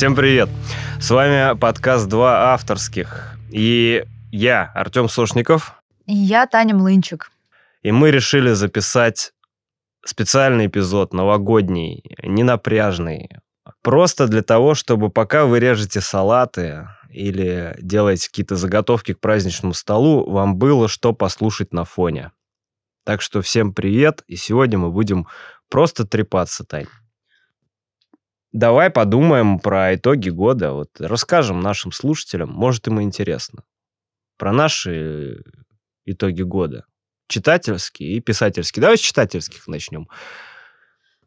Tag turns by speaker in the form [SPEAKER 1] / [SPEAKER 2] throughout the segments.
[SPEAKER 1] Всем привет! С вами подкаст «Два авторских». И я, Артем Сошников.
[SPEAKER 2] И я, Таня Млынчик.
[SPEAKER 1] И мы решили записать специальный эпизод, новогодний, ненапряжный. Просто для того, чтобы пока вы режете салаты или делаете какие-то заготовки к праздничному столу, вам было что послушать на фоне. Так что всем привет, и сегодня мы будем просто трепаться, Тань. Давай подумаем про итоги года. Вот расскажем нашим слушателям, может им интересно, про наши итоги года. Читательские и писательские. Давай с читательских начнем.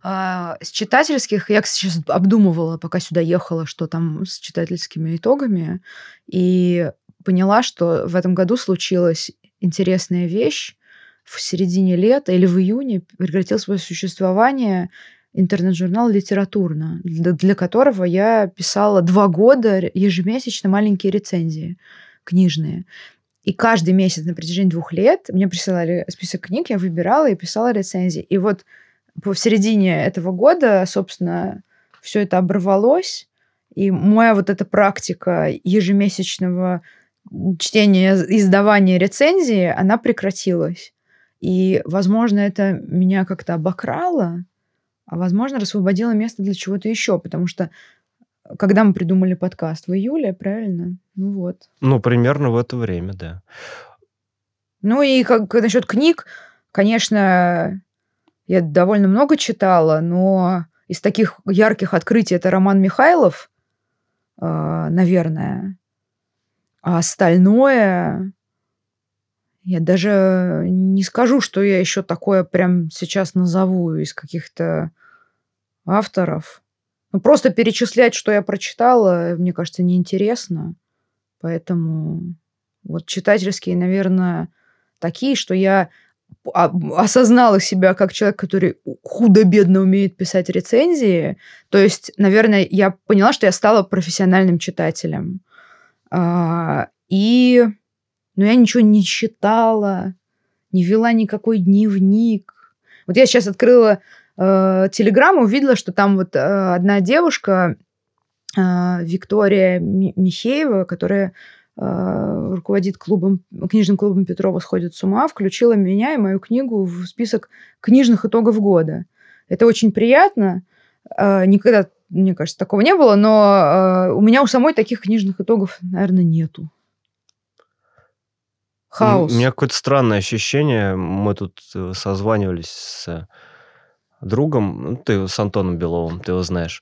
[SPEAKER 2] А, с читательских я сейчас обдумывала, пока сюда ехала, что там с читательскими итогами, и поняла, что в этом году случилась интересная вещь. В середине лета или в июне прекратил свое существование интернет-журнал «Литературно», для, которого я писала два года ежемесячно маленькие рецензии книжные. И каждый месяц на протяжении двух лет мне присылали список книг, я выбирала и писала рецензии. И вот в середине этого года, собственно, все это оборвалось, и моя вот эта практика ежемесячного чтения, издавания рецензии, она прекратилась. И, возможно, это меня как-то обокрало, возможно, освободила место для чего-то еще, потому что э, когда мы придумали подкаст? В июле, правильно? Ну вот.
[SPEAKER 1] Ну, примерно в это время, да.
[SPEAKER 2] Ну и как насчет книг, конечно, я довольно много читала, но из таких ярких открытий это роман Михайлов, э, наверное. А остальное я даже не скажу, что я еще такое прям сейчас назову из каких-то авторов. Ну, просто перечислять, что я прочитала, мне кажется, неинтересно. Поэтому вот читательские, наверное, такие, что я осознала себя как человек, который худо-бедно умеет писать рецензии. То есть, наверное, я поняла, что я стала профессиональным читателем. А, и но я ничего не читала, не вела никакой дневник. Вот я сейчас открыла э, увидела, что там вот э, одна девушка, э, Виктория Михеева, которая э, руководит клубом, книжным клубом Петрова «Сходит с ума», включила меня и мою книгу в список книжных итогов года. Это очень приятно. Э, никогда, мне кажется, такого не было, но э, у меня у самой таких книжных итогов, наверное, нету.
[SPEAKER 1] Хаос. У меня какое-то странное ощущение. Мы тут э, созванивались с другом, ну, ты с Антоном Беловым, ты его знаешь,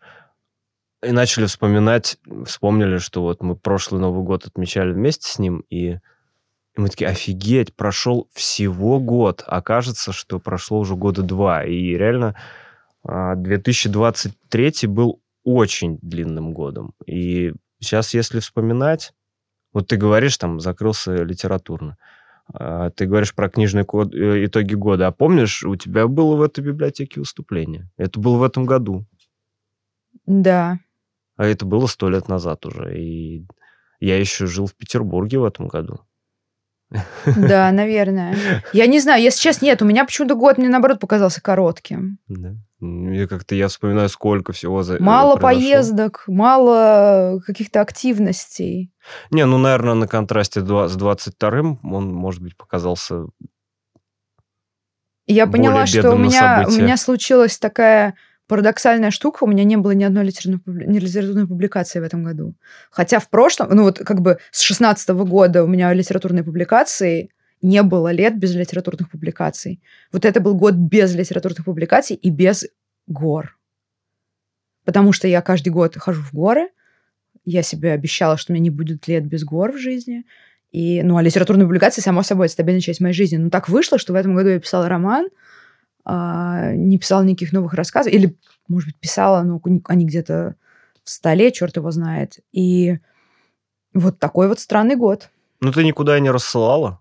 [SPEAKER 1] и начали вспоминать, вспомнили, что вот мы прошлый Новый год отмечали вместе с ним, и, и мы такие, офигеть, прошел всего год, а кажется, что прошло уже года два, и реально 2023 а, был очень длинным годом, и сейчас, если вспоминать, вот ты говоришь, там, закрылся литературно. А, ты говоришь про книжный код, э, итоги года. А помнишь, у тебя было в этой библиотеке выступление? Это было в этом году.
[SPEAKER 2] Да.
[SPEAKER 1] А это было сто лет назад уже. И я еще жил в Петербурге в этом году.
[SPEAKER 2] Да, наверное. Я не знаю, если честно, нет, у меня почему-то год мне, наоборот, показался коротким.
[SPEAKER 1] Да. И как-то я вспоминаю, сколько всего за
[SPEAKER 2] Мало произошло. поездок, мало каких-то активностей.
[SPEAKER 1] Не, ну, наверное, на контрасте с 22-м он, может быть, показался
[SPEAKER 2] Я поняла, что у меня, у меня случилась такая парадоксальная штука, у меня не было ни одной литературной, ни литературной публикации в этом году. Хотя в прошлом, ну вот как бы с 16 -го года у меня литературные публикации не было лет без литературных публикаций. Вот это был год без литературных публикаций и без гор. Потому что я каждый год хожу в горы, я себе обещала, что у меня не будет лет без гор в жизни. И, ну, а литературные публикации, само собой, это стабильная часть моей жизни. Но так вышло, что в этом году я писала роман, а, не писала никаких новых рассказов. Или, может быть, писала, но они где-то в столе, черт его знает. И вот такой вот странный год.
[SPEAKER 1] Ну, ты никуда не рассылала?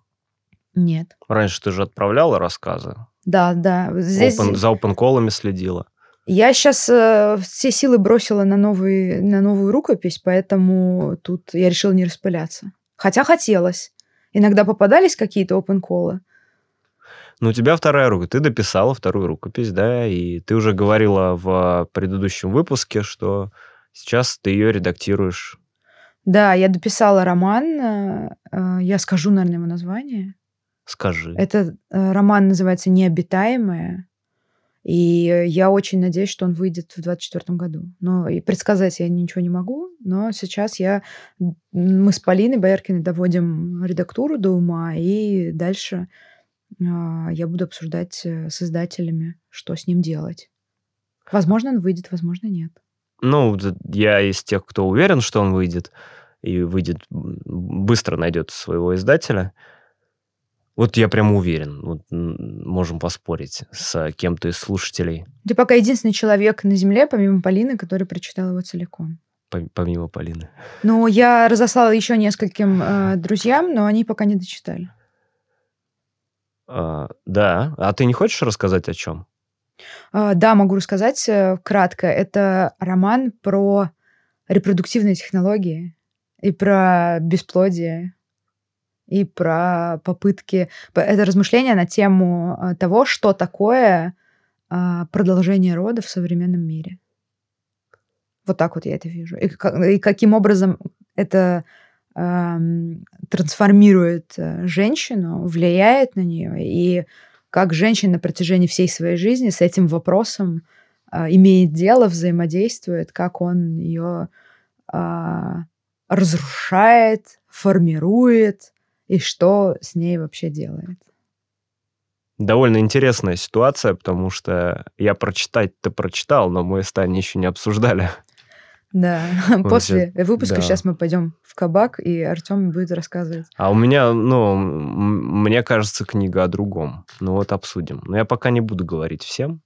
[SPEAKER 2] Нет.
[SPEAKER 1] Раньше ты же отправляла рассказы.
[SPEAKER 2] Да, да.
[SPEAKER 1] Здесь... Open, за опенколами следила.
[SPEAKER 2] Я сейчас э, все силы бросила на, новый, на новую рукопись, поэтому тут я решила не распыляться. Хотя хотелось. Иногда попадались какие-то опенколы.
[SPEAKER 1] Ну, у тебя вторая рукопись. Ты дописала вторую рукопись, да, и ты уже говорила в предыдущем выпуске, что Сейчас ты ее редактируешь.
[SPEAKER 2] Да, я дописала роман. э, э, Я скажу, наверное, его название.
[SPEAKER 1] Скажи.
[SPEAKER 2] Это э, роман называется «Необитаемое». И я очень надеюсь, что он выйдет в 2024 году. Но и предсказать я ничего не могу. Но сейчас я, мы с Полиной Бояркиной доводим редактуру до ума, и дальше я буду обсуждать э, с издателями, что с ним делать. Возможно, он выйдет, возможно, нет.
[SPEAKER 1] Ну, я из тех, кто уверен, что он выйдет, и выйдет, быстро найдет своего издателя. Вот я прям уверен. Вот, можем поспорить с кем-то из слушателей,
[SPEAKER 2] Ты пока единственный человек на Земле, помимо Полины, который прочитал его целиком.
[SPEAKER 1] пом- помимо Полины.
[SPEAKER 2] Ну, я разослала еще нескольким э, друзьям, но они пока не дочитали.
[SPEAKER 1] А, да. А ты не хочешь рассказать о чем?
[SPEAKER 2] А, Да, могу рассказать э, кратко. Это роман про репродуктивные технологии и про бесплодие и про попытки... Это размышления на тему э, того, что такое а, продолжение рода в современном мире. Вот так вот я это вижу. И, ка- и каким образом это трансформирует э, женщину, влияет на нее, и как женщина на протяжении всей своей жизни с этим вопросом а, имеет дело, взаимодействует, как он ее а, разрушает, формирует и что с ней вообще делает.
[SPEAKER 1] Довольно интересная ситуация, потому что я прочитать-то прочитал, но мы с Таней еще не обсуждали.
[SPEAKER 2] Да,
[SPEAKER 1] Вот
[SPEAKER 2] после выпуска
[SPEAKER 1] да.
[SPEAKER 2] сейчас мы пойдем в кабак, и Артем будет рассказывать.
[SPEAKER 1] А у меня, ну, мне кажется, книга о другом. Ну вот обсудим. Но я пока не буду говорить всем.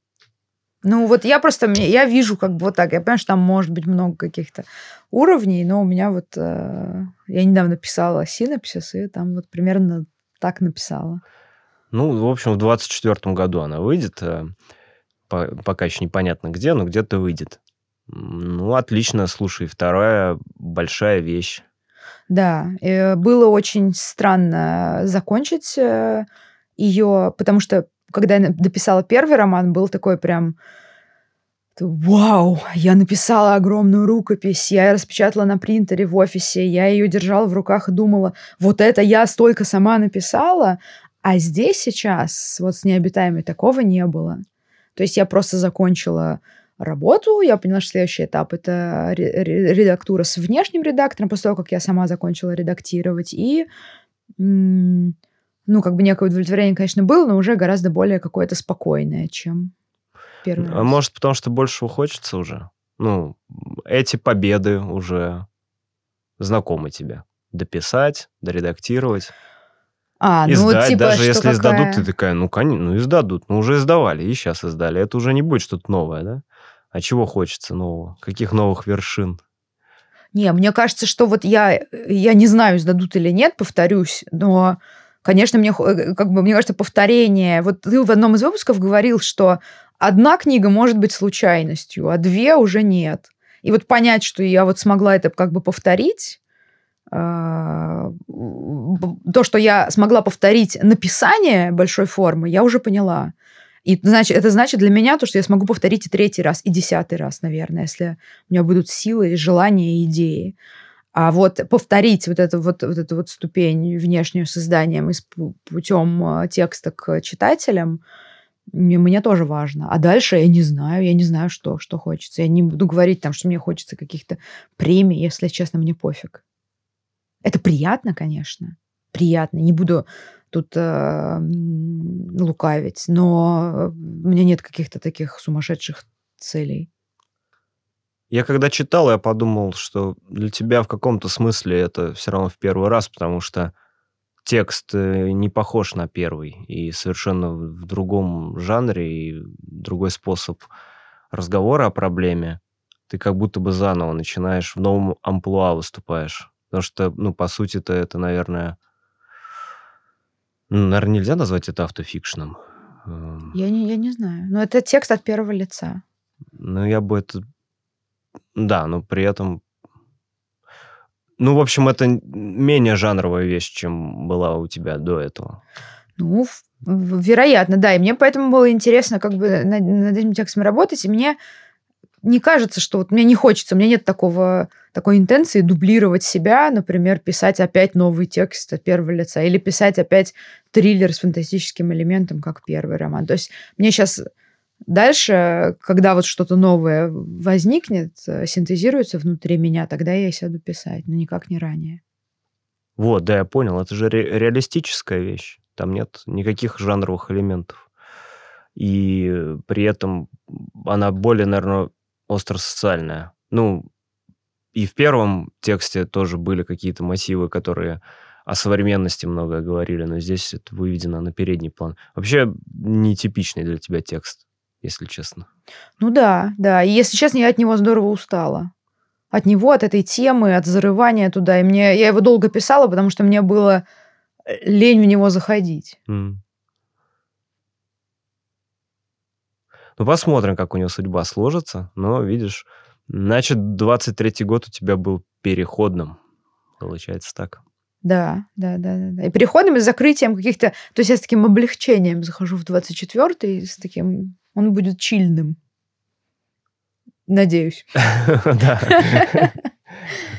[SPEAKER 2] Ну, вот я просто, я вижу как бы вот так. Я понимаю, что там может быть много каких-то уровней, но у меня вот... э, я недавно писала синопсис, и там вот примерно так написала.
[SPEAKER 1] Ну, в общем, в 24 году она выйдет. э, по- пока еще непонятно где, но где-то выйдет. Ну, отлично, слушай, вторая большая вещь.
[SPEAKER 2] Да, э, было очень странно закончить ее, потому что когда я дописала первый роман, был такой прям Вау, я написала огромную рукопись, я ее распечатала на принтере в офисе, я ее держала в руках и думала, вот это я столько сама написала, а здесь сейчас, вот с необитаемой, такого не было. То есть я просто закончила работу, я поняла, что следующий этап — это ре- ре- редактура с внешним редактором, после того, как я сама закончила редактировать, и ну, как бы некое удовлетворение, конечно, было, но уже гораздо более какое-то спокойное, чем первый
[SPEAKER 1] А
[SPEAKER 2] раз.
[SPEAKER 1] может, потому что большего хочется уже? Ну, эти победы уже знакомы тебе. Дописать, доредактировать,
[SPEAKER 2] А, ну,
[SPEAKER 1] издать.
[SPEAKER 2] типа,
[SPEAKER 1] Даже если издадут,
[SPEAKER 2] какая-
[SPEAKER 1] ты такая, ну, конечно, ну, издадут. Ну, уже издавали, и сейчас издали. Это уже не будет что-то новое, да? А чего хочется нового? Каких новых вершин?
[SPEAKER 2] Не, мне кажется, что вот я, я не знаю, сдадут или нет, повторюсь, но, конечно, мне, э, как бы, мне кажется, повторение... Вот ты в одном из выпусков говорил, что одна книга может быть случайностью, а две уже нет. И вот понять, что я вот смогла это как бы повторить, а, то, что я смогла повторить написание большой формы, я уже поняла. И значит, это значит для меня то, что я смогу повторить и третий раз, и десятый раз, наверное, если у меня будут силы, желания и идеи. А вот повторить вот эту вот, вот эту вот ступень внешнюю с изданием и путем э, текста к читателям, мне, мне тоже важно. А дальше я не знаю, я не знаю, что, что хочется. Я не буду говорить там, что мне хочется каких-то премий, если честно, мне пофиг. Это приятно, конечно. Приятно. Не буду тут э, лукавить, но у меня нет каких-то таких сумасшедших целей.
[SPEAKER 1] Я когда читал, я подумал, что для тебя в каком-то смысле это все равно в первый раз, потому что текст э, не похож на первый, и совершенно в другом жанре, и другой способ разговора о проблеме. Ты как будто бы заново начинаешь, в новом амплуа выступаешь. Потому что, ну, по сути-то это, наверное... Ну, наверное, нельзя назвать это автофикшеном. Эм,
[SPEAKER 2] Я не, я не знаю. Но это текст от первого лица.
[SPEAKER 1] Ну, я бы это... Да, но при этом... Ну, в общем, это менее жанровая вещь, чем была у тебя до этого.
[SPEAKER 2] Ну, вероятно, да. И мне поэтому было интересно как бы над, над этим текстом работать. И мне не кажется, что вот мне не хочется, у меня нет такого, такой интенции дублировать себя, например, писать опять новый текст от первого лица или писать опять триллер с фантастическим элементом, как первый роман. То есть мне сейчас дальше, когда вот что-то новое возникнет, э, синтезируется внутри меня, тогда я сяду писать, но никак не ранее.
[SPEAKER 1] Вот, да, я понял. Это же ре- реалистическая вещь. Там нет никаких жанровых элементов. И при этом она более, наверное, остросоциальная. Ну, и в первом тексте тоже были какие-то мотивы, которые о современности многое говорили, но здесь это выведено на передний план. Вообще нетипичный для тебя текст, если честно.
[SPEAKER 2] Ну да, да. И если честно, я от него здорово устала от него, от этой темы, от зарывания туда. И мне, я его долго писала, потому что мне было э, лень в него заходить.
[SPEAKER 1] Mm. Ну, посмотрим, как у него судьба сложится. Но, видишь, значит, 23-й год у тебя был переходным. Получается так.
[SPEAKER 2] Да, да, да, да. И переходом и закрытием каких-то... То есть я с таким облегчением захожу в 24-й, с таким... Он будет чильным. Надеюсь. Да.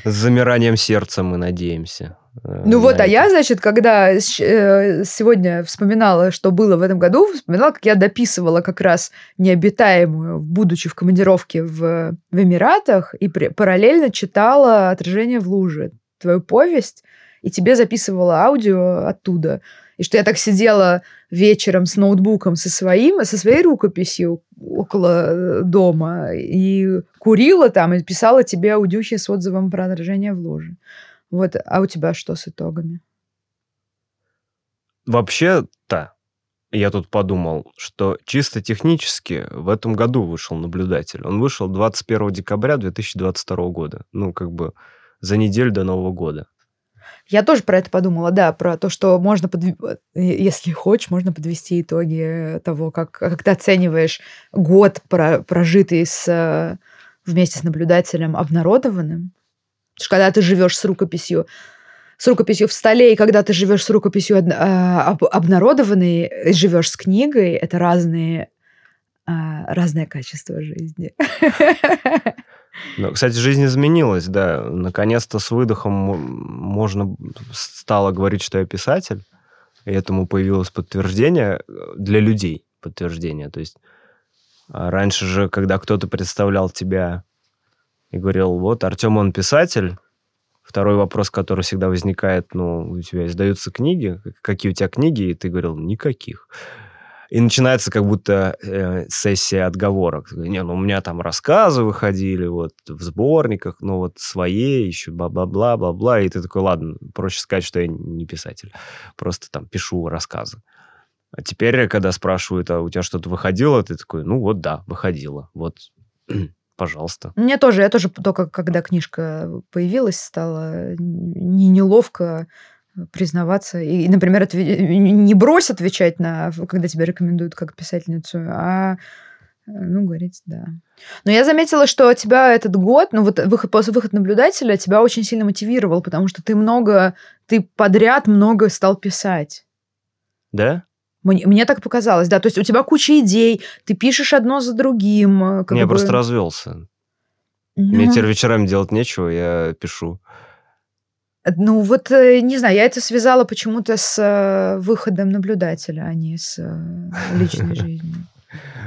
[SPEAKER 1] С замиранием сердца мы надеемся.
[SPEAKER 2] Э, ну вот, а я, значит, когда э, сегодня вспоминала, что было в этом году, вспоминала, как я дописывала как раз необитаемую, будучи в командировке в, в Эмиратах, и параллельно читала «Отражение в луже», твою повесть, и тебе записывала аудио оттуда. И что я так сидела вечером с ноутбуком со своим, со своей рукописью около э, дома и курила там и писала тебе аудюхи с отзывом про отражение в луже. Вот, а у тебя что с итогами?
[SPEAKER 1] Вообще-то, я тут подумал, что чисто технически в этом году вышел наблюдатель. Он вышел 21 декабря 2022 года. Ну, как бы за неделю до Нового года.
[SPEAKER 2] Я тоже про это подумала, да, про то, что можно, подв... если хочешь, можно подвести итоги того, как, как ты оцениваешь год, про... прожитый с... вместе с наблюдателем обнародованным. Потому что когда ты живешь с рукописью, с рукописью в столе, и когда ты живешь с рукописью об... А, обнародованной, живешь с книгой, это разные, а, разное качество жизни.
[SPEAKER 1] Ну, кстати, жизнь изменилась, да. Наконец-то с выдохом можно стало говорить, что я писатель. И этому появилось подтверждение э, для людей. Подтверждение. То есть а раньше же, когда кто-то представлял тебя и говорил, вот, Артем, он писатель, Второй вопрос, который всегда возникает, ну, у тебя издаются книги, какие у тебя книги, и ты говорил, никаких. И начинается как будто э, сессия отговорок. Не, ну у меня там рассказы выходили вот в сборниках, ну вот свои, еще бла-бла-бла, бла-бла. И ты такой, ладно, проще сказать, что я не писатель. Просто там пишу рассказы. А теперь, когда спрашивают, а у тебя что-то выходило, ты такой, ну вот да, выходило. Вот, пожалуйста.
[SPEAKER 2] Мне тоже, я тоже только когда книжка появилась, стало не неловко признаваться. И, например, отв... не брось отвечать на, когда тебя рекомендуют как писательницу, а ну, говорить, да. Но я заметила, что тебя этот год, ну, вот выход, после выхода наблюдателя тебя очень сильно мотивировал, потому что ты много, ты подряд много стал писать.
[SPEAKER 1] Да?
[SPEAKER 2] Мне, мне так показалось, да. То есть у тебя куча идей, ты пишешь одно за другим.
[SPEAKER 1] Э, как я бы... просто развелся. Ну... Мне теперь вечерами делать нечего, я пишу.
[SPEAKER 2] Ну вот, э, не знаю, я это связала почему-то с э, выходом наблюдателя, а не с э, личной жизнью.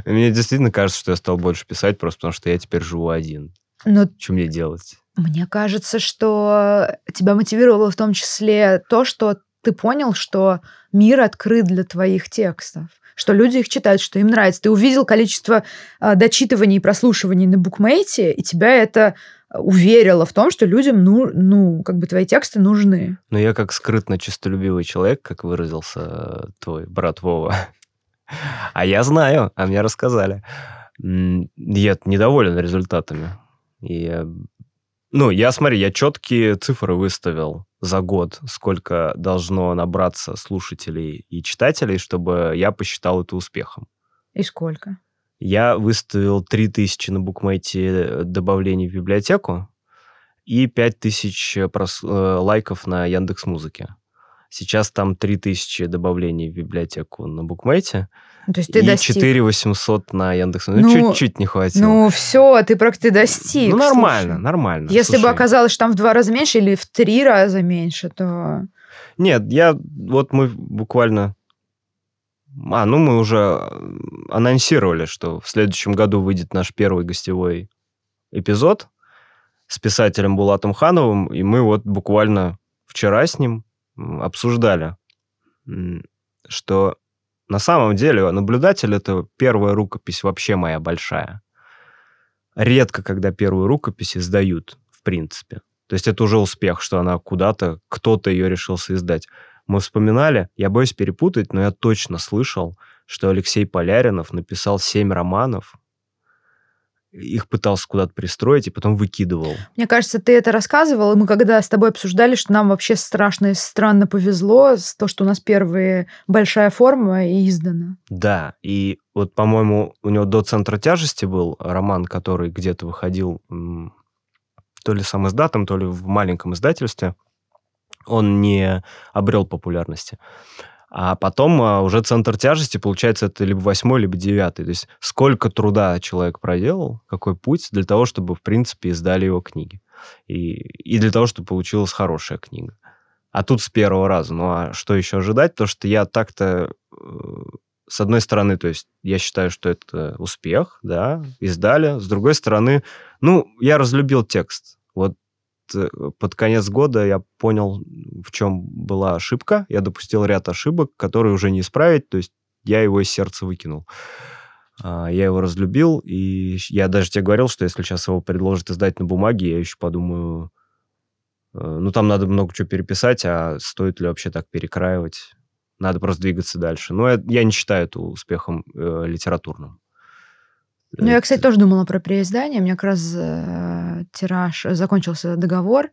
[SPEAKER 1] Мне действительно кажется, что я стал больше писать, просто потому что я теперь живу один. Но что мне делать?
[SPEAKER 2] Мне кажется, что тебя мотивировало в том числе то, что ты понял, что мир открыт для твоих текстов что люди их читают, что им нравится. Ты увидел количество э, дочитываний и прослушиваний на букмейте, и тебя это уверила в том, что людям, ну, ну, как бы твои тексты нужны.
[SPEAKER 1] Но я как скрытно честолюбивый человек, как выразился твой брат Вова, а я знаю, а мне рассказали. Я недоволен результатами. И, ну, я, смотри, я четкие цифры выставил за год, сколько должно набраться слушателей и читателей, чтобы я посчитал это успехом.
[SPEAKER 2] И сколько?
[SPEAKER 1] Я выставил 3000 на букмейте э, добавлений в библиотеку и 5000 э, прос... Э, лайков на Яндекс Музыке. Сейчас там 3000 добавлений в библиотеку на букмейте.
[SPEAKER 2] Ну, то есть ты
[SPEAKER 1] и
[SPEAKER 2] достиг.
[SPEAKER 1] 4 800 на Яндекс. Ну,
[SPEAKER 2] Ну,
[SPEAKER 1] чуть-чуть не хватило.
[SPEAKER 2] Ну, все, ты практически достиг.
[SPEAKER 1] Ну, нормально,
[SPEAKER 2] слушай.
[SPEAKER 1] нормально.
[SPEAKER 2] Если бы
[SPEAKER 1] Слушай,
[SPEAKER 2] оказалось, что там в два раза меньше или в три раза меньше, то...
[SPEAKER 1] Нет, я... Вот мы буквально... А, ну мы уже анонсировали, что в следующем году выйдет наш первый гостевой эпизод с писателем Булатом Хановым, и мы вот буквально вчера с ним обсуждали, что на самом деле наблюдатель — это первая рукопись вообще моя большая. Редко, когда первую рукопись издают, в принципе. То есть это уже успех, что она куда-то, кто-то ее решился издать. Мы вспоминали, я боюсь перепутать, но я точно слышал, что Алексей Поляринов написал семь романов, их пытался куда-то пристроить и потом выкидывал.
[SPEAKER 2] Мне кажется, ты это рассказывал, и мы когда с тобой обсуждали, что нам вообще страшно и странно повезло, с то, что у нас первая большая форма и издана.
[SPEAKER 1] Да, и вот, по-моему, у него до центра тяжести был роман, который где-то выходил то ли сам издатом, то ли в маленьком издательстве. Он не обрел популярности. А потом а, уже центр тяжести, получается, это либо восьмой, либо девятый. То есть сколько труда человек проделал, какой путь для того, чтобы, в принципе, издали его книги. И, и для того, чтобы получилась хорошая книга. А тут с первого раза. Ну а что еще ожидать? То, что я так-то э, с одной стороны, то есть я считаю, что это успех, да, издали. С другой стороны, ну, я разлюбил текст. Вот под конец года я понял, в чем была ошибка. Я допустил ряд ошибок, которые уже не исправить, то есть я его из сердца выкинул. А, Я его разлюбил, и я даже тебе говорил, что если сейчас его предложат издать на бумаге, я еще подумаю, э, ну, там надо много чего переписать, а стоит ли вообще так перекраивать? Надо просто двигаться дальше. Но я, я не считаю это успехом э, литературным.
[SPEAKER 2] Ну, я, кстати, тоже думала про переиздание. У меня как раз э, тираж, закончился договор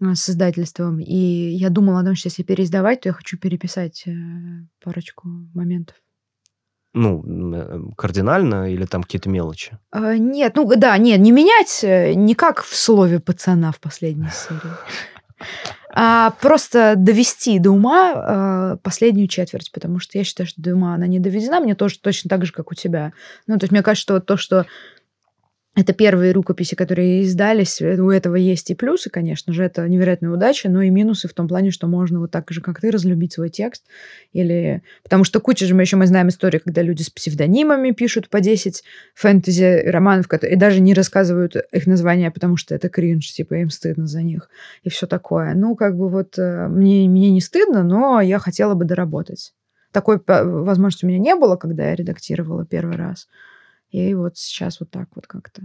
[SPEAKER 2] э, с издательством, и я думала о том, что если переиздавать, то я хочу переписать э, парочку моментов.
[SPEAKER 1] Ну, м, э, кардинально или там какие-то мелочи?
[SPEAKER 2] А, нет, ну да, нет, не менять, э, не как в слове пацана в последней серии, а просто довести до ума э, последнюю четверть, потому что я считаю, что до ума она не доведена, мне тоже точно так же, как у тебя. Ну, то есть мне кажется, что вот то, что это первые рукописи, которые издались, э, у этого есть и плюсы, конечно же, это невероятная удача, но и минусы в том плане, что можно вот так же, как ты, разлюбить свой текст. Или... Потому что куча же мы еще мы знаем истории, когда люди с псевдонимами пишут по 10 фэнтези-романов, которые... и даже не рассказывают их названия, потому что это кринж, типа им стыдно за них и все такое. Ну, как бы вот э, мне, мне не стыдно, но я хотела бы доработать. Такой возможности у меня не было, когда я редактировала первый раз. И вот сейчас вот так вот как-то.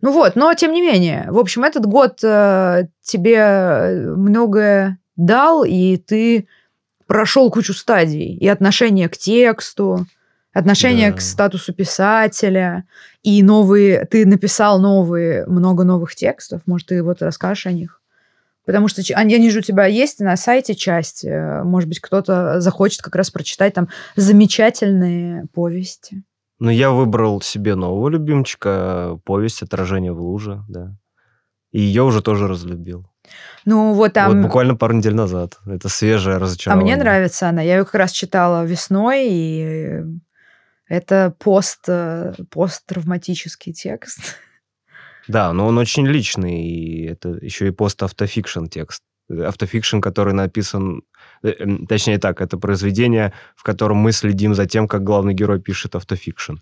[SPEAKER 2] Ну вот, но тем не менее, в общем, этот год э, тебе многое дал, и ты прошел кучу стадий. И отношение к тексту, отношение
[SPEAKER 1] Да.
[SPEAKER 2] к статусу писателя, и новые... Ты написал новые, много новых текстов. Может, ты вот расскажешь о них? Потому что они, они же у тебя есть на сайте часть. э, Может быть, кто-то захочет как раз прочитать там замечательные повести.
[SPEAKER 1] Ну, я выбрал себе нового любимчика, повесть «Отражение в луже», да. И ее уже тоже разлюбил.
[SPEAKER 2] Ну, вот там...
[SPEAKER 1] Вот буквально пару недель назад. Это свежее
[SPEAKER 2] А
[SPEAKER 1] разочарование.
[SPEAKER 2] мне нравится она. Я ее как раз читала весной, и это пост, э, посттравматический текст.
[SPEAKER 1] Да, но он очень личный, и это еще и пост-автофикшн текст. Автофикшн, который написан... э, Точнее так, это произведение, в котором мы следим за тем, как главный герой пишет автофикшн.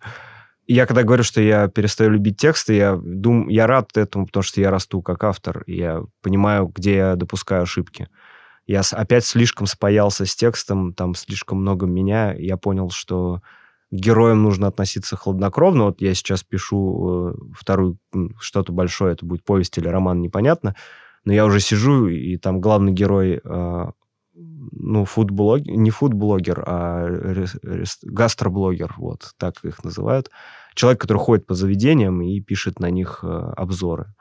[SPEAKER 1] Я когда говорю, что я перестаю любить тексты, я, дум, я рад этому, потому что я расту как автор, и я понимаю, где я допускаю ошибки. Я опять слишком спаялся с текстом, там слишком много меня, я понял, что к героям нужно относиться хладнокровно. Вот я сейчас пишу э, вторую, что-то большое, это будет повесть или роман, непонятно, но я уже сижу, и там главный герой, э, ну, фудблогер, не фудблогер, а рес- рес- гастроблогер, вот так их называют. Человек, который ходит по заведениям и пишет на них э, обзоры.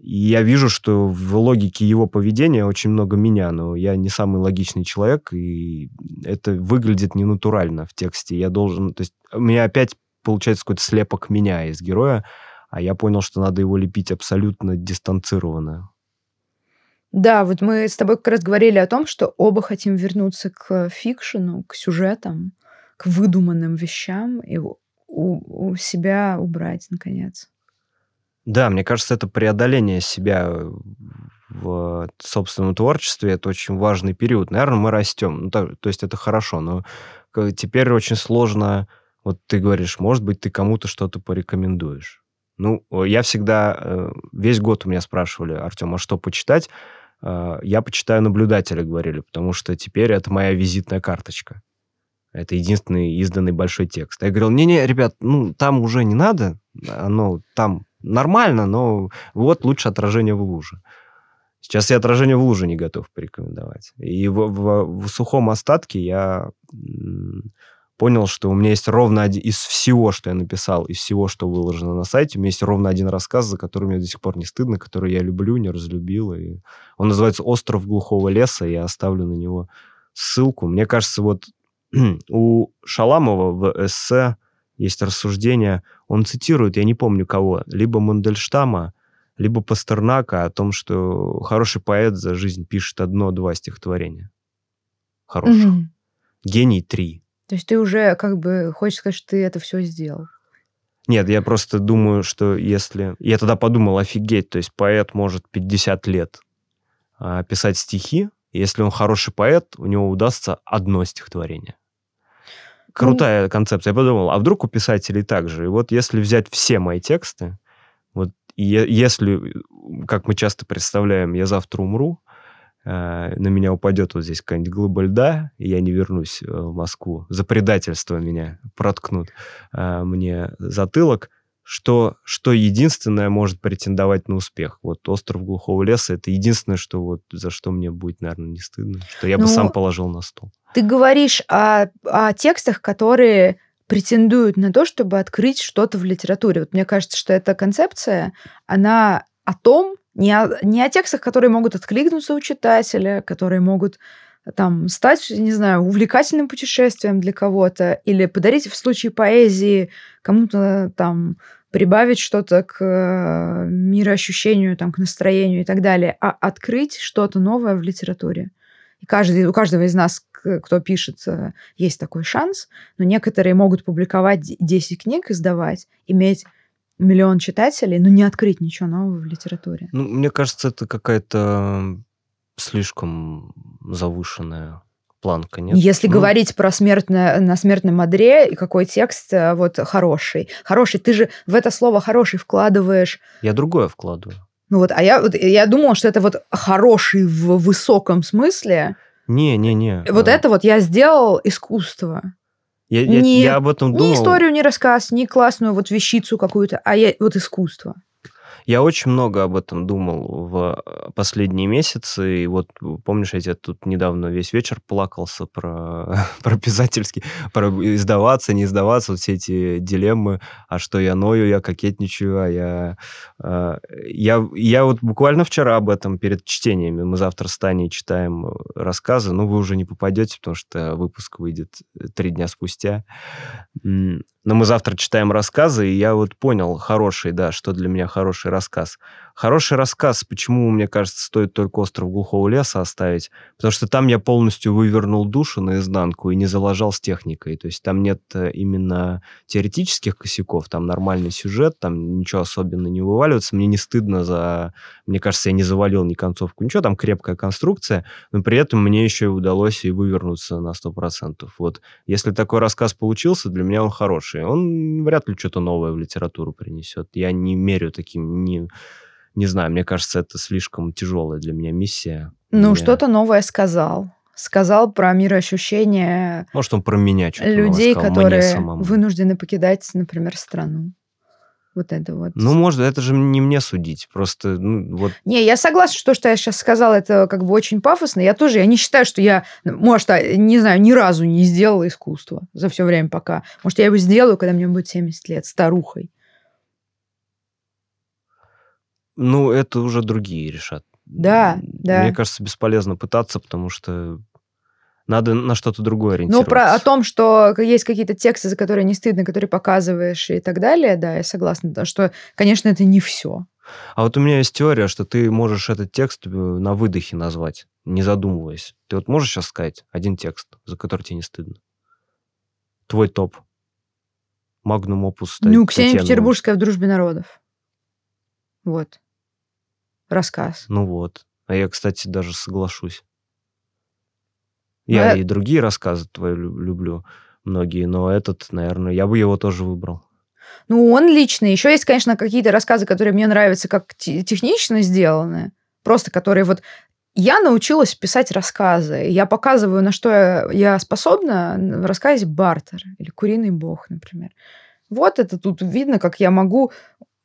[SPEAKER 1] И я вижу, что в логике его поведения очень много меня, но я не самый логичный человек, и это выглядит ненатурально в тексте. Я должен... То есть у меня опять получается какой-то слепок меня из героя, а я понял, что надо его лепить абсолютно дистанцированно.
[SPEAKER 2] Да, вот мы с тобой как раз говорили о том, что оба хотим вернуться к фикшену, к сюжетам, к выдуманным вещам и у, у себя убрать, наконец.
[SPEAKER 1] Да, мне кажется, это преодоление себя в собственном творчестве, это очень важный период. Наверное, мы растем, ну, то, то есть это хорошо, но теперь очень сложно, вот ты говоришь, может быть, ты кому-то что-то порекомендуешь. Ну, я всегда, э, весь год у меня спрашивали, Артем, а что почитать? Э, я почитаю наблюдателя, говорили, потому что теперь это моя визитная карточка. Это единственный изданный большой текст. Я говорил, не-не, ребят, ну, там уже не надо, оно там нормально, но вот лучше отражение в луже. Сейчас я отражение в луже не готов порекомендовать. И в, в, в сухом остатке я понял, что у меня есть ровно один... Из всего, что я написал, из всего, что выложено на сайте, у меня есть ровно один рассказ, за который мне до сих пор не стыдно, который я люблю, не разлюбил. И он называется «Остров глухого леса», я оставлю на него ссылку. Мне кажется, вот у Шаламова в эссе есть рассуждение, он цитирует, я не помню кого, либо Мандельштама, либо Пастернака о том, что хороший поэт за жизнь пишет одно-два стихотворения. Хороших. Угу. Гений три.
[SPEAKER 2] То есть ты уже как бы хочешь сказать, что ты это все сделал?
[SPEAKER 1] Нет, я просто думаю, что если... Я тогда подумал, офигеть, то есть поэт может 50 лет а, писать стихи, если он хороший поэт, у него удастся одно стихотворение. Крутая ну... концепция. Я подумал, а вдруг у писателей так же? И вот если взять все мои тексты, вот и если, как мы часто представляем, я завтра умру, на меня упадет вот здесь какая-нибудь глыба льда, и я не вернусь э, в Москву, за предательство меня проткнут э, мне затылок, что, что единственное может претендовать на успех. Вот «Остров глухого леса» — это единственное, что вот за что мне будет, наверное, не стыдно, что я ну, бы сам положил на стол.
[SPEAKER 2] Ты говоришь о, о текстах, которые претендуют на то, чтобы открыть что-то в литературе. Вот мне кажется, что эта концепция, она о том, не о, не о текстах, которые могут откликнуться у читателя, которые могут там стать, не знаю, увлекательным путешествием для кого-то или подарить в случае поэзии кому-то там прибавить что-то к э, мироощущению, там, к настроению и так далее, а открыть что-то новое в литературе. И каждый, у каждого из нас, кто пишет, э, есть такой шанс, но некоторые могут публиковать 10 книг, издавать, иметь миллион читателей, но не открыть ничего нового в литературе.
[SPEAKER 1] Ну, мне кажется, это какая-то слишком завышенная планка, нет?
[SPEAKER 2] Если ну... говорить про смертное, на смертном одре, и какой текст э, вот хороший. Хороший, ты же в это слово хороший вкладываешь...
[SPEAKER 1] Я другое вкладываю.
[SPEAKER 2] Ну вот, а я, вот, я думала, что это вот хороший в высоком смысле.
[SPEAKER 1] Не-не-не.
[SPEAKER 2] Вот а... это вот я сделал искусство.
[SPEAKER 1] Я, я, не, я об этом думал.
[SPEAKER 2] Ни историю, ни рассказ, ни классную вот вещицу какую-то, а я, вот искусство.
[SPEAKER 1] Я очень много об этом думал в э, последние месяцы. И вот, помнишь, я тебе тут недавно весь вечер плакался про, про писательский, про издаваться, не издаваться, вот все эти дилеммы, а что я ною, я кокетничаю, а я... Э, я, я вот буквально вчера об этом перед чтениями. Мы завтра с Таней читаем рассказы, но вы уже не попадете, потому что выпуск выйдет три дня спустя. Но мы завтра читаем рассказы, и я вот понял, хороший, да, что для меня хороший рассказ рассказ. Хороший рассказ, почему, мне кажется, стоит только «Остров глухого леса» оставить, потому что там я полностью вывернул душу наизнанку и не залажал с техникой. То есть там нет э, именно теоретических косяков, там нормальный сюжет, там ничего особенно не вываливается. Мне не стыдно за... Мне кажется, я не завалил ни концовку, ничего, там крепкая конструкция, но при этом мне еще и удалось и вывернуться на 100%. Вот если такой рассказ получился, для меня он хороший. Он вряд ли что-то новое в литературу принесет. Я не мерю таким... Не не знаю, мне кажется, это слишком тяжелая для меня миссия.
[SPEAKER 2] Ну,
[SPEAKER 1] мне...
[SPEAKER 2] что-то новое сказал. Сказал про мироощущение.
[SPEAKER 1] Может, он про меня что-то
[SPEAKER 2] Людей, сказал, которые вынуждены покидать, например, страну. Вот это вот.
[SPEAKER 1] Ну, может, это же не мне судить. Просто, ну, вот...
[SPEAKER 2] Не, я согласна, что, что я сейчас сказала, это как бы очень пафосно. Я тоже, я не считаю, что я, может, а, не знаю, ни разу не сделала искусство за все время пока. Может, я его сделаю, когда мне будет 70 лет, старухой.
[SPEAKER 1] Ну, это уже другие решат.
[SPEAKER 2] Да, да.
[SPEAKER 1] Мне кажется, бесполезно пытаться, потому что надо на что-то другое ориентироваться.
[SPEAKER 2] Ну, про о том, что есть какие-то тексты, за которые не стыдно, которые показываешь и так далее, да, я согласна. Да, что, конечно, это не все.
[SPEAKER 1] А вот у меня есть теория, что ты можешь этот текст э, на выдохе назвать, не задумываясь. Ты вот можешь сейчас сказать один текст, за который тебе не стыдно? Твой топ. Магнум опус.
[SPEAKER 2] Ну, Ксения Петербургская в «Дружбе народов». Вот. Рассказ.
[SPEAKER 1] Ну вот. А я, кстати, даже соглашусь. Я а... и другие рассказы твои люблю, многие, но этот, наверное, я бы его тоже выбрал.
[SPEAKER 2] Ну, он личный. Еще есть, конечно, какие-то рассказы, которые мне нравятся, как технично сделаны. Просто которые вот... Я научилась писать рассказы. Я показываю, на что я, я способна в рассказе «Бартер» или «Куриный бог», например. Вот это тут видно, как я могу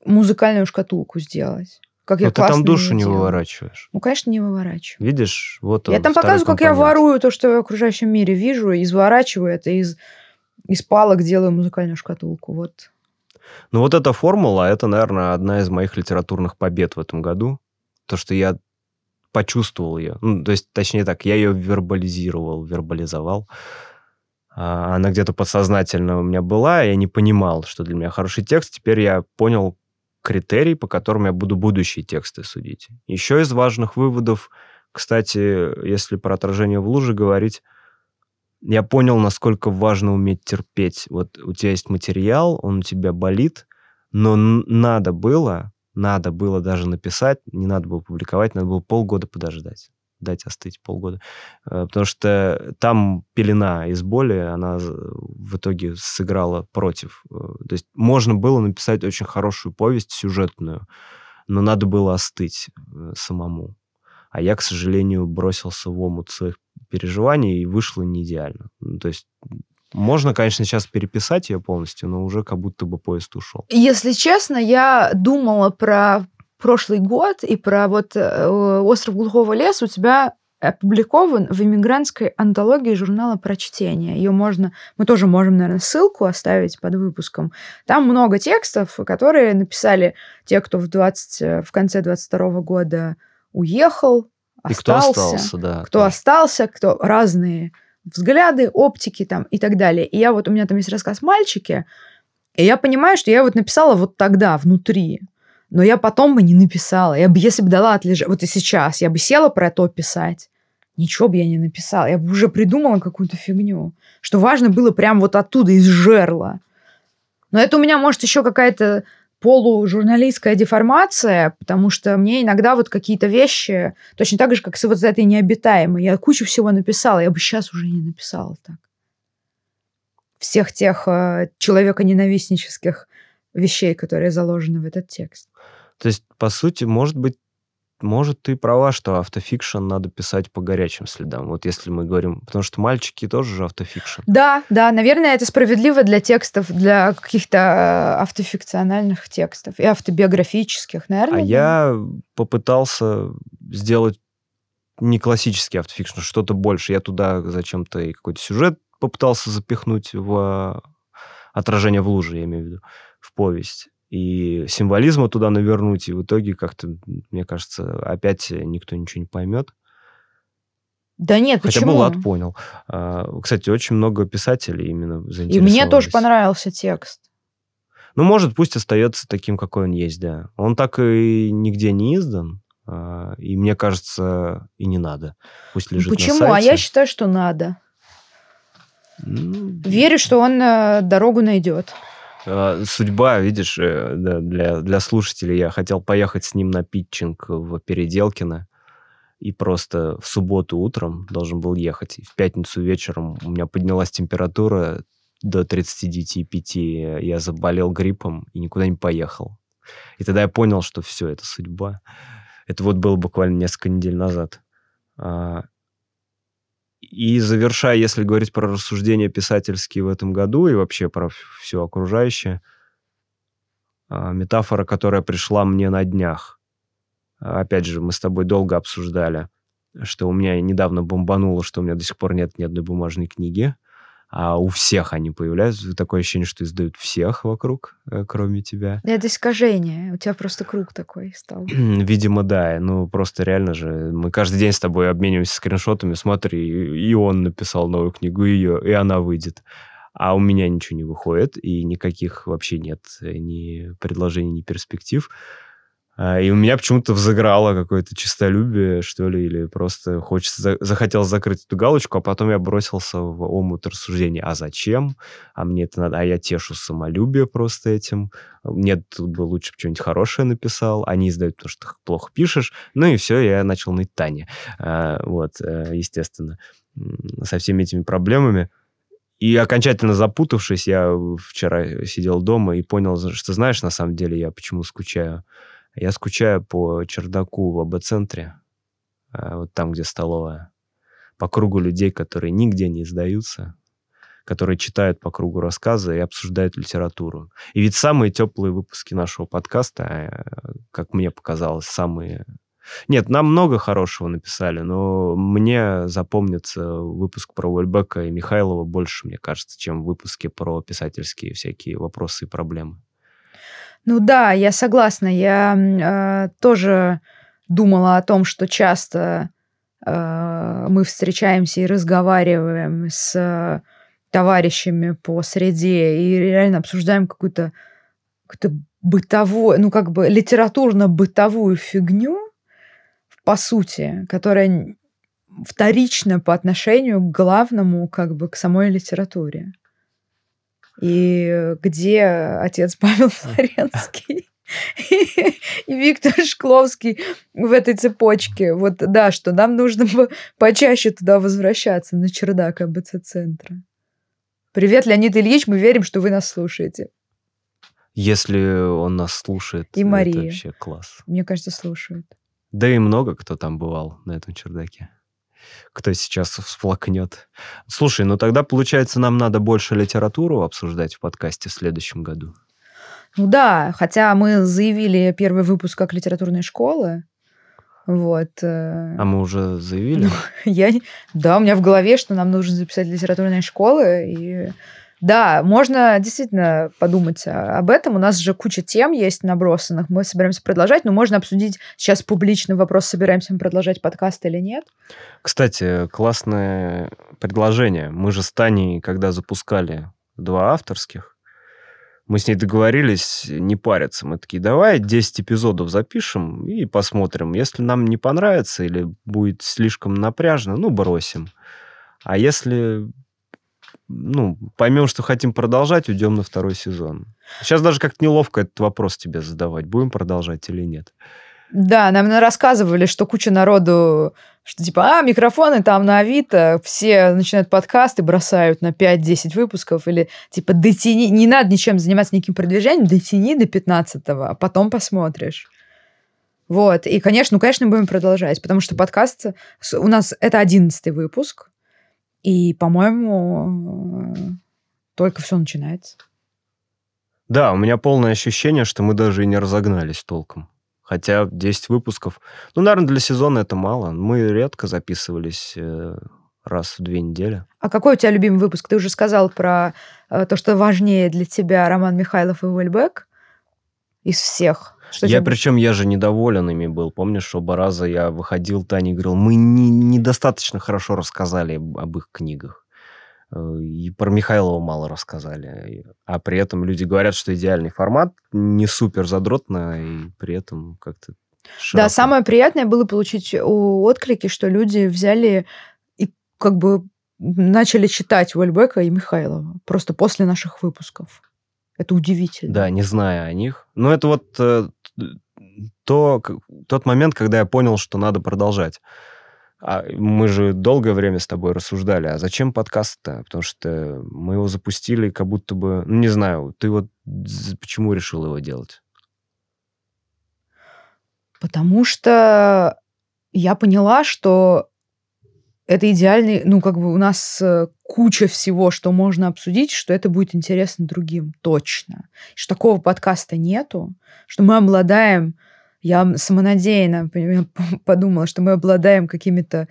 [SPEAKER 2] музыкальную шкатулку сделать. Как я
[SPEAKER 1] Но ты там душу не выворачиваешь.
[SPEAKER 2] Ну, конечно, не выворачиваю.
[SPEAKER 1] Видишь, вот
[SPEAKER 2] он, Я там показываю, компонент. как я ворую то, что я в окружающем мире вижу, изворачиваю это из, из палок, делаю музыкальную шкатулку. Вот.
[SPEAKER 1] Ну, вот эта формула, это, наверное, одна из моих литературных побед в этом году. То, что я почувствовал ее. Ну, то есть, точнее так, я ее вербализировал, вербализовал. А, она где-то подсознательно у меня была, я не понимал, что для меня хороший текст. Теперь я понял, критерий, по которым я буду будущие тексты судить. Еще из важных выводов, кстати, если про отражение в луже говорить, я понял, насколько важно уметь терпеть. Вот у тебя есть материал, он у тебя болит, но надо было, надо было даже написать, не надо было публиковать, надо было полгода подождать дать остыть полгода. Э, потому что там пелена из боли, она в итоге сыграла против. Э, то есть можно было написать очень хорошую повесть сюжетную, но надо было остыть э, самому. А я, к сожалению, бросился в омут своих переживаний и вышло не идеально. Ну, то есть можно, конечно, сейчас переписать ее полностью, но уже как будто бы поезд ушел.
[SPEAKER 2] Если честно, я думала про прошлый год и про вот э, «Остров глухого леса» у тебя опубликован в иммигрантской антологии журнала «Прочтение». Ее можно... Мы тоже можем, наверное, ссылку оставить под выпуском. Там много текстов, которые написали те, кто в, 20, в конце 22 года уехал, остался. И кто остался, да. Кто остался, кто разные взгляды, оптики там и так далее. И я вот... У меня там есть рассказ «Мальчики», и я понимаю, что я вот написала вот тогда, внутри но я потом бы не написала. Я бы, если бы дала отлежать, вот и сейчас, я бы села про это писать, ничего бы я не написала. Я бы уже придумала какую-то фигню. Что важно было прям вот оттуда, из жерла. Но это у меня, может, еще какая-то полужурналистская деформация, потому что мне иногда вот какие-то вещи, точно так же, как с вот этой необитаемой, я кучу всего написала, я бы сейчас уже не написала так. Всех тех э, человеконенавистнических вещей, которые заложены в этот текст.
[SPEAKER 1] То есть, по сути, может быть, может, ты права, что автофикшн надо писать по горячим следам. Вот если мы говорим, потому что мальчики тоже же автофикшн.
[SPEAKER 2] Да, да, наверное, это справедливо для текстов, для каких-то э, автофикциональных текстов и автобиографических, наверное.
[SPEAKER 1] А да. я попытался сделать не классический автофикшн, что-то больше. Я туда зачем-то и какой-то сюжет попытался запихнуть в отражение в луже, я имею в виду, в повесть и символизма туда навернуть, и в итоге как-то, мне кажется, опять никто ничего не поймет.
[SPEAKER 2] Да нет,
[SPEAKER 1] Хотя
[SPEAKER 2] почему?
[SPEAKER 1] Булат понял. А, кстати, очень много писателей именно
[SPEAKER 2] заинтересовались. И мне тоже понравился текст.
[SPEAKER 1] Ну, может, пусть остается таким, какой он есть, да. Он так и нигде не издан, а, и мне кажется, и не надо. Пусть лежит
[SPEAKER 2] Почему?
[SPEAKER 1] на сайте.
[SPEAKER 2] А я считаю, что надо. Ну, Верю, что он э, дорогу найдет.
[SPEAKER 1] А, судьба, видишь, э, для, для слушателей, я хотел поехать с ним на питчинг в Переделкино, и просто в субботу утром должен был ехать. И в пятницу вечером у меня поднялась температура до 39,5. Я заболел гриппом и никуда не поехал. И тогда я понял, что все, это судьба. Это вот было буквально несколько недель назад. А, и завершая, если говорить про рассуждения писательские в этом году и вообще про все окружающее, а, метафора, которая пришла мне на днях. Опять же, мы с тобой долго обсуждали, что у меня недавно бомбануло, что у меня до сих пор нет ни одной бумажной книги а у всех они появляются. Такое ощущение, что издают всех вокруг, э, кроме тебя.
[SPEAKER 2] Это искажение. У тебя просто круг такой стал.
[SPEAKER 1] Видимо, да. Ну, просто реально же. Мы каждый день с тобой обмениваемся скриншотами. Смотри, и он написал новую книгу, и, ее, и она выйдет. А у меня ничего не выходит, и никаких вообще нет ни предложений, ни перспектив. А, и у меня почему-то взыграло какое-то чистолюбие, что ли, или просто хочется, захотел закрыть эту галочку, а потом я бросился в омут рассуждений. А зачем? А мне это надо? А я тешу самолюбие просто этим. Нет, тут бы лучше что-нибудь хорошее написал. Они издают, потому что ты плохо пишешь. Ну и все, я начал ныть Тане. А, вот, э, естественно, со всеми этими проблемами. И окончательно запутавшись, я вчера сидел дома и понял, что, знаешь, на самом деле я почему скучаю я скучаю по чердаку в АБ-центре, а, вот там, где столовая, по кругу людей, которые нигде не издаются, которые читают по кругу рассказы и обсуждают литературу. И ведь самые теплые выпуски нашего подкаста, э, как мне показалось, самые... Нет, нам много хорошего написали, но мне запомнится выпуск про Уэльбека и Михайлова больше, мне кажется, чем выпуски про писательские всякие вопросы и проблемы.
[SPEAKER 2] Ну да, я согласна. Я э, тоже думала о том, что часто э, мы встречаемся и разговариваем с товарищами по среде и реально обсуждаем какую-то какую бытовую, ну как бы литературно-бытовую фигню, по сути, которая вторична по отношению к главному, как бы к самой литературе и где отец Павел Флоренский и Виктор Шкловский в этой цепочке. Вот да, что нам нужно почаще туда возвращаться, на чердак АБЦ-центра. Привет, Леонид Ильич, мы верим, что вы нас слушаете.
[SPEAKER 1] Если он нас слушает,
[SPEAKER 2] и Мария.
[SPEAKER 1] это вообще класс.
[SPEAKER 2] Мне кажется, слушают.
[SPEAKER 1] Да и много кто там бывал на этом чердаке кто сейчас всплакнет. Слушай, ну тогда, получается, нам надо больше литературу обсуждать в подкасте в следующем году.
[SPEAKER 2] Ну да, хотя мы заявили первый выпуск как литературной школы. Вот. Э,
[SPEAKER 1] а мы уже заявили?
[SPEAKER 2] Я, да, у меня в голове, что нам нужно записать литературные школы, и да, можно действительно подумать об этом. У нас же куча тем есть набросанных. Мы собираемся продолжать, но можно обсудить сейчас публичный вопрос, собираемся мы продолжать подкаст или нет.
[SPEAKER 1] Кстати, классное предложение. Мы же с Таней, когда запускали два авторских, мы с ней договорились не париться. Мы такие, давай 10 эпизодов запишем и посмотрим. Если нам не понравится или будет слишком напряжно, ну, бросим. А если ну, поймем, что хотим продолжать, уйдем на второй сезон. Сейчас даже как-то неловко этот вопрос тебе задавать, будем продолжать или нет.
[SPEAKER 2] Да, нам рассказывали, что куча народу, что типа, а, микрофоны там на Авито, все начинают подкасты, бросают на 5-10 выпусков, или типа, дотяни, не надо ничем заниматься, никаким продвижением, дотяни до 15-го, а потом посмотришь. Вот, и, конечно, ну, конечно, будем продолжать, потому что подкаст, у нас это 11 выпуск, и, по-моему, только все начинается.
[SPEAKER 1] Да, у меня полное ощущение, что мы даже и не разогнались толком. Хотя 10 выпусков, ну, наверное, для сезона это мало. Мы редко записывались э, раз в две недели.
[SPEAKER 2] А какой у тебя любимый выпуск? Ты уже сказал про э, то, что важнее для тебя Роман Михайлов и Уэльбек из всех.
[SPEAKER 1] Что я, тебе... причем, я же недоволен ими был. Помнишь, оба раза я выходил, Таня говорил, мы не, недостаточно хорошо рассказали об их книгах. Э, и про Михайлова мало рассказали. А при этом люди говорят, что идеальный формат, не супер задротно, и при этом как-то
[SPEAKER 2] Широко. Да, самое приятное было получить отклики, что люди взяли и как бы начали читать Уэльбека и Михайлова просто после наших выпусков. Это удивительно.
[SPEAKER 1] Да, не зная о них. Но это вот э, то, тот момент, когда я понял, что надо продолжать. А мы же долгое время с тобой рассуждали, а зачем подкаст-то? Потому что мы его запустили, как будто бы... Ну, не знаю, ты вот почему решил его делать?
[SPEAKER 2] Потому что я поняла, что это идеальный, ну, как бы у нас э, куча всего, что можно обсудить, что это будет интересно другим, точно. Что такого подкаста нету, что мы обладаем, я самонадеянно подумала, что мы обладаем какими-то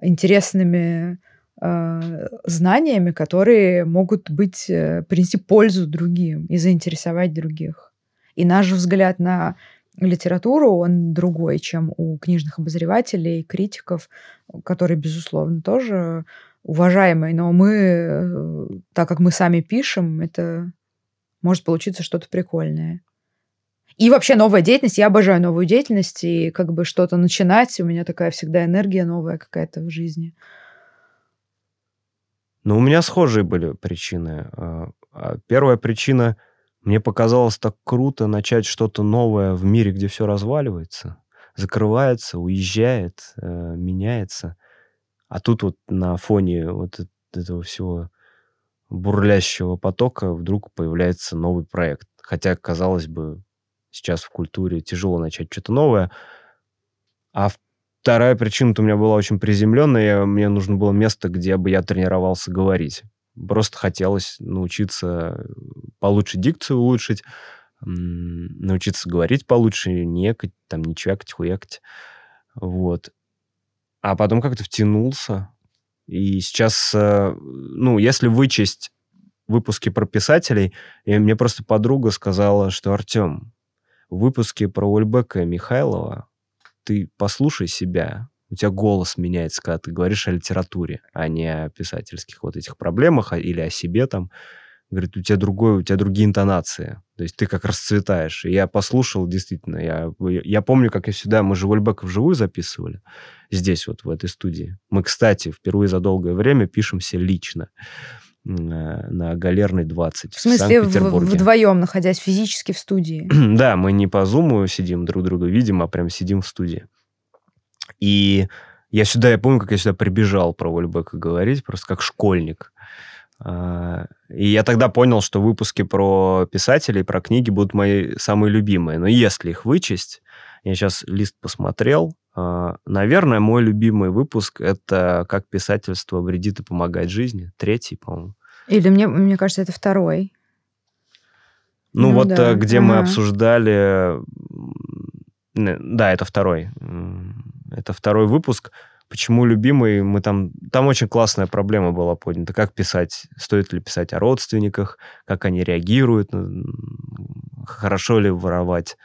[SPEAKER 2] интересными э, знаниями, которые могут быть, э, принести пользу другим и заинтересовать других. И наш взгляд на литературу, он другой, чем у книжных обозревателей, критиков, которые, безусловно, тоже уважаемые. Но мы, э, так как мы сами пишем, это может получиться что-то прикольное. И вообще новая деятельность. Я обожаю новую деятельность и как бы что-то начинать. У меня такая всегда энергия новая какая-то в жизни.
[SPEAKER 1] Ну, у меня схожие были причины. А, а первая причина, мне показалось так круто начать что-то новое в мире, где все разваливается, закрывается, уезжает, э, меняется. А тут вот на фоне вот этого всего бурлящего потока вдруг появляется новый проект. Хотя, казалось бы, сейчас в культуре тяжело начать что-то новое. А вторая причина у меня была очень приземленная. Мне нужно было место, где бы я тренировался говорить. Просто хотелось научиться получше дикцию улучшить, научиться говорить получше, не екать, там, не чвякать, хуякать. Вот. А потом как-то втянулся. И сейчас, э, ну, если вычесть выпуски про писателей, и мне просто подруга сказала, что Артем, в выпуске про Ульбека Михайлова ты послушай себя, у тебя голос меняется, когда ты говоришь о литературе, а не о писательских вот этих проблемах а, или о себе там. Говорит, у тебя другой, у тебя другие интонации. То есть ты как расцветаешь. И я послушал, действительно, я, я помню, как я сюда, мы же Вольбека вживую записывали, здесь вот, в этой студии. Мы, кстати, впервые за долгое время пишемся лично на, на Галерной 20
[SPEAKER 2] в, в смысле, Санкт-Петербурге. вдвоем, находясь физически в студии?
[SPEAKER 1] да, мы не по зуму сидим, друг друга видим, а прям сидим в студии. И я сюда, я помню, как я сюда прибежал про Вольбека говорить, просто как школьник. А, и я тогда понял, что выпуски про писателей, про книги будут мои самые любимые. Но если их вычесть, я сейчас лист посмотрел, а, наверное, мой любимый выпуск — это «Как писательство вредит и помогает жизни». Третий, по-моему.
[SPEAKER 2] Или мне, мне кажется, это второй.
[SPEAKER 1] Ну, ну вот да. Э, где ага. мы обсуждали... Да, это второй. Это второй выпуск. Почему любимый? Мы там... Там очень классная проблема была поднята. Как писать? Стоит ли писать о родственниках? Как они реагируют? Хорошо ли воровать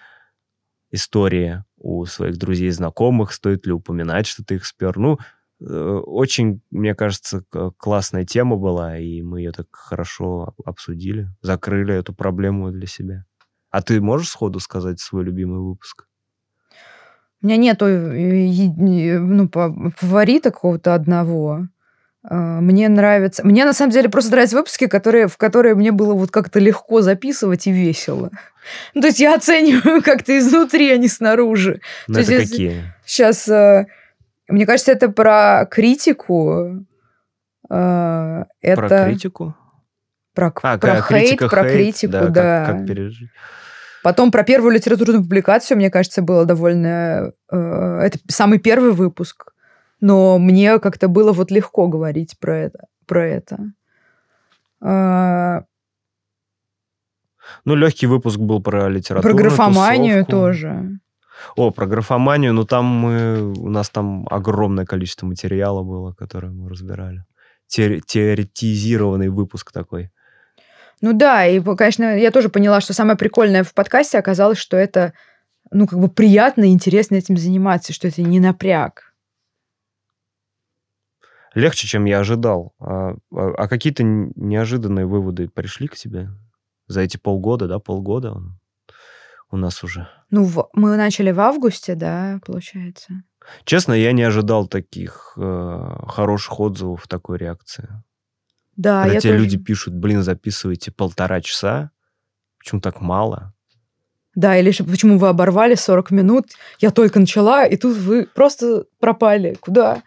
[SPEAKER 1] истории у своих друзей и знакомых, стоит ли упоминать, что ты их спер. Ну, э, очень, мне кажется, классная тема была, и мы ее так хорошо обсудили, закрыли эту проблему для себя. А ты можешь сходу сказать свой любимый выпуск?
[SPEAKER 2] У меня нету э, ну, фаворита какого-то одного. А, мне нравится... Мне, на самом деле, просто нравятся выпуски, которые, в которые мне было вот как-то легко записывать и весело. Ну, то есть я оцениваю как-то изнутри, а не снаружи.
[SPEAKER 1] Ну,
[SPEAKER 2] то
[SPEAKER 1] это есть, какие?
[SPEAKER 2] Сейчас... Э, мне кажется, это про критику.
[SPEAKER 1] Э, это... Про критику?
[SPEAKER 2] Про, а, про хейт, про хейт, критику, да. да.
[SPEAKER 1] Как, как пережить.
[SPEAKER 2] Потом про первую литературную публикацию, мне кажется, было довольно... Э, это самый первый выпуск но мне как-то было вот легко говорить про это. Про это. А...
[SPEAKER 1] Ну, легкий выпуск был про литературу.
[SPEAKER 2] Про графоманию тусовку. тоже.
[SPEAKER 1] О, про графоманию, ну там мы, у нас там огромное количество материала было, которое мы разбирали. Теоретизированный выпуск такой.
[SPEAKER 2] Ну да, и, конечно, я тоже поняла, что самое прикольное в подкасте оказалось, что это, ну, как бы приятно и интересно этим заниматься, что это не напряг
[SPEAKER 1] легче, чем я ожидал. А, а, а какие-то неожиданные выводы пришли к тебе за эти полгода, да, полгода у нас уже?
[SPEAKER 2] Ну, в, мы начали в августе, да, получается.
[SPEAKER 1] Честно, я не ожидал таких э, хороших отзывов, такой реакции.
[SPEAKER 2] Да,
[SPEAKER 1] Когда
[SPEAKER 2] я
[SPEAKER 1] тебе
[SPEAKER 2] тоже...
[SPEAKER 1] люди пишут, блин, записывайте полтора часа, почему так мало?
[SPEAKER 2] Да, или почему вы оборвали 40 минут, я только начала, и тут вы просто пропали. Куда?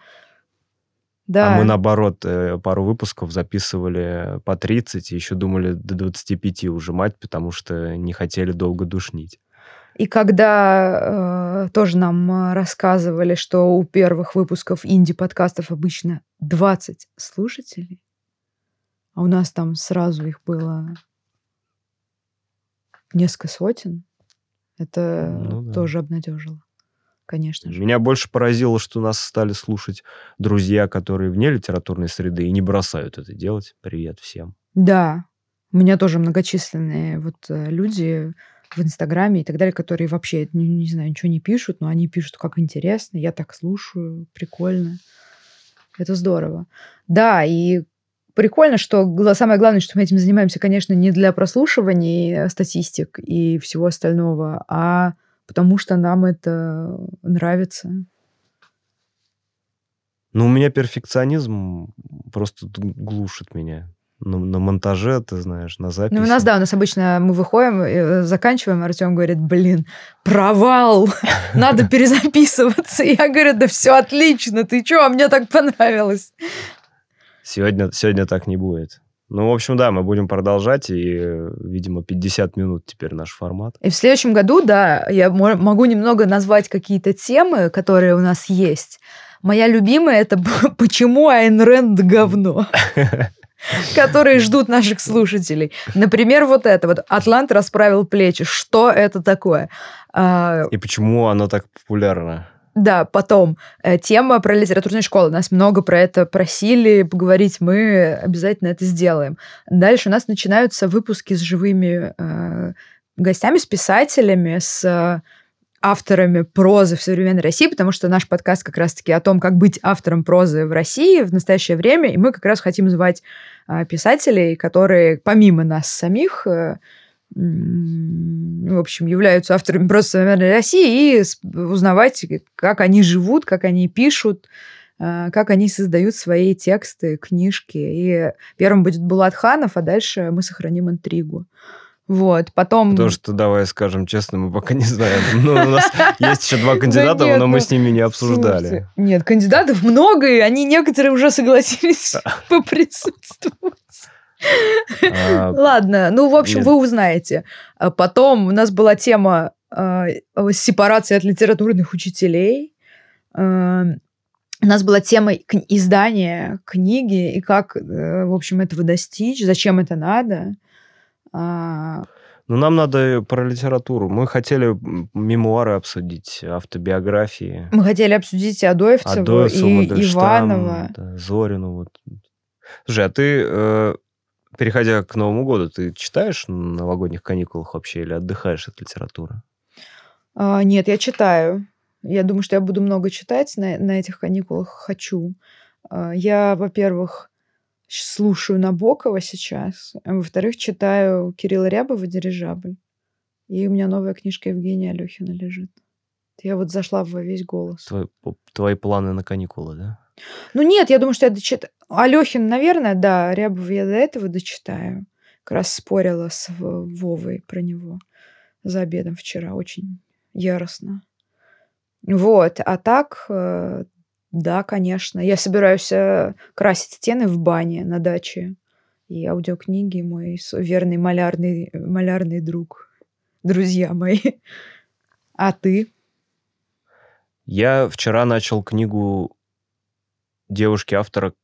[SPEAKER 2] Да.
[SPEAKER 1] А мы, наоборот, э, пару выпусков записывали по 30, и еще думали до 25 ужимать, потому что не хотели долго душнить.
[SPEAKER 2] И когда э, тоже нам э, рассказывали, что у первых выпусков инди-подкастов обычно 20 слушателей, а у нас там сразу их было несколько сотен, это ну, да. тоже обнадежило конечно же.
[SPEAKER 1] Меня больше поразило, что нас стали слушать друзья, которые вне литературной среды и не бросают это делать. Привет всем.
[SPEAKER 2] Да, у меня тоже многочисленные вот э, люди в Инстаграме и так далее, которые вообще, не, не знаю, ничего не пишут, но они пишут, как интересно, я так слушаю, прикольно. Это здорово. Да, и прикольно, что самое главное, что мы этим занимаемся, конечно, не для прослушивания статистик и всего остального, а потому что нам это нравится.
[SPEAKER 1] Ну, у меня перфекционизм просто глушит меня. На, на монтаже, ты знаешь, на записи.
[SPEAKER 2] Ну, у нас, да, у нас обычно мы выходим, э, заканчиваем, Артем говорит, блин, провал, надо перезаписываться. Я говорю, да все отлично, ты что, а мне так понравилось.
[SPEAKER 1] Сегодня, сегодня так не будет. Ну, в общем, да, мы будем продолжать, и, видимо, 50 минут теперь наш формат.
[SPEAKER 2] И в следующем году, да, я могу немного назвать какие-то темы, которые у нас есть. Моя любимая это «Почему Айн Рэнд говно?» которые ждут наших слушателей. Например, вот это вот «Атлант расправил плечи». Что это такое?
[SPEAKER 1] А, и почему оно так популярно?
[SPEAKER 2] Да, потом э, тема про литературные школы. Нас много про это просили поговорить, мы обязательно это сделаем. Дальше у нас начинаются выпуски с живыми э, гостями, с писателями, с э, авторами прозы в современной России, потому что наш подкаст как раз-таки о том, как быть автором прозы в России в настоящее время, и мы как раз хотим звать э, писателей, которые помимо нас самих э, в общем, являются авторами просто современной России и узнавать, как они живут, как они пишут, а, как они создают свои тексты, книжки. И первым будет Булат Ханов, а дальше мы сохраним интригу. Вот, потом...
[SPEAKER 1] Потому что, давай скажем честно, мы пока не знаем. Ну, у нас есть еще два кандидата, но мы ну, с ними не обсуждали.
[SPEAKER 2] Нет, кандидатов много, и они некоторые уже согласились поприсутствовать. А, Ладно, ну, в общем, вы узнаете. А потом у нас была тема а, сепарации от литературных учителей. У нас была тема издания книги и как, э, в общем, этого достичь, зачем это надо.
[SPEAKER 1] Ну, нам надо про литературу. Мы хотели мемуары обсудить, автобиографии.
[SPEAKER 2] Мы хотели обсудить Адоевцеву, Адоевцеву и Иванова.
[SPEAKER 1] Да, Зорину. Вот. Слушай, а ты э, переходя к Новому году, ты читаешь на новогодних каникулах вообще или отдыхаешь от литературы?
[SPEAKER 2] А, нет, я читаю. Я думаю, что я буду много читать на, на этих каникулах. Хочу. А, я, во-первых, слушаю Набокова сейчас. А во-вторых, читаю Кирилла Рябова «Дирижабль». И у меня новая книжка Евгения Алехина лежит. Я вот зашла во весь голос.
[SPEAKER 1] Твои, твои планы на каникулы, да?
[SPEAKER 2] Ну нет, я думаю, что я дочитаю. Алехин, наверное, да, Рябов я до этого дочитаю. Как раз спорила с Вовой про него за обедом вчера. Очень яростно. Вот. А так, э, да, конечно. Я собираюсь э, красить стены в бане на даче. И аудиокниги мой верный малярный, малярный друг. Друзья мои. А ты?
[SPEAKER 1] Я вчера начал книгу девушки-автора,